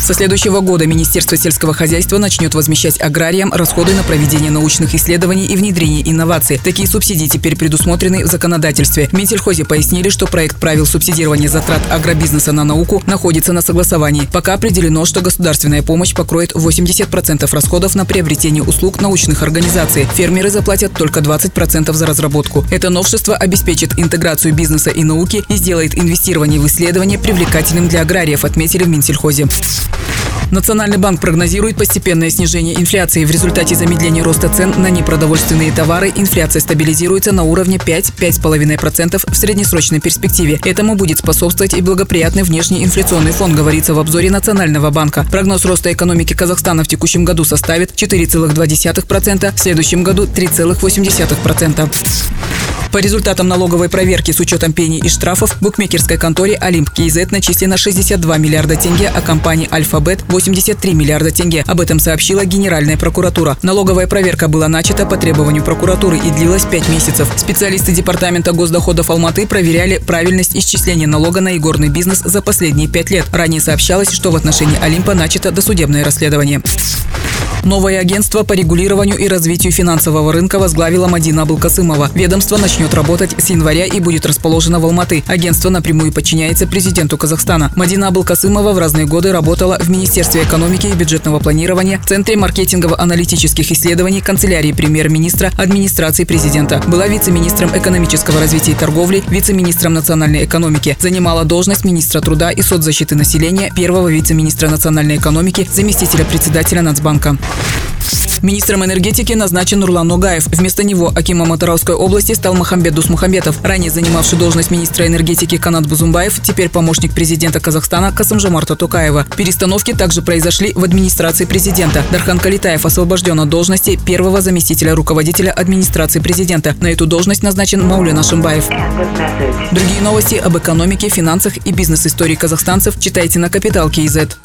Со следующего года Министерство сельского хозяйства начнет возмещать аграриям расходы на проведение научных исследований и внедрение инноваций. Такие субсидии теперь предусмотрены в законодательстве. В Минсельхозе пояснили, что проект правил субсидирования затрат агробизнеса на науку находится на согласовании. Пока определено, что государственная помощь покроет 80% расходов на приобретение услуг научных организаций. Фермеры заплатят только 20% за разработку. Это новшество обеспечит интеграцию бизнеса и науки и сделает инвестирование в исследования привлекательным для аграриев, отметили в Минсельхозе. Национальный банк прогнозирует постепенное снижение инфляции. В результате замедления роста цен на непродовольственные товары инфляция стабилизируется на уровне 5-5,5% в среднесрочной перспективе. Этому будет способствовать и благоприятный внешний инфляционный фон, говорится в обзоре Национального банка. Прогноз роста экономики Казахстана в текущем году составит 4,2%, в следующем году 3,8%. По результатам налоговой проверки с учетом пений и штрафов букмекерской конторе «Олимп КИЗ» начислено 62 миллиарда тенге, а компании «Альфабет» 83 миллиарда тенге. Об этом сообщила Генеральная прокуратура. Налоговая проверка была начата по требованию прокуратуры и длилась 5 месяцев. Специалисты Департамента госдоходов Алматы проверяли правильность исчисления налога на игорный бизнес за последние 5 лет. Ранее сообщалось, что в отношении «Олимпа» начато досудебное расследование. Новое агентство по регулированию и развитию финансового рынка возглавила Мадина Абылкасымова. Ведомство начнет работать с января и будет расположено в Алматы. Агентство напрямую подчиняется президенту Казахстана. Мадина Абылкасымова в разные годы работала в Министерстве экономики и бюджетного планирования, Центре маркетингово-аналитических исследований, канцелярии премьер-министра, администрации президента. Была вице-министром экономического развития и торговли, вице-министром национальной экономики. Занимала должность министра труда и соцзащиты населения, первого вице-министра национальной экономики, заместителя председателя Нацбанка. Министром энергетики назначен Нурлан Ногаев. Вместо него Акима Матарауской области стал Махамбет Дусмухамбетов. Ранее занимавший должность министра энергетики Канат Бузумбаев, теперь помощник президента Казахстана Касымжамарта Тукаева. Перестановки также произошли в администрации президента. Дархан Калитаев освобожден от должности первого заместителя руководителя администрации президента. На эту должность назначен Маулен Ашимбаев. Другие новости об экономике, финансах и бизнес-истории казахстанцев читайте на Капитал Киезет.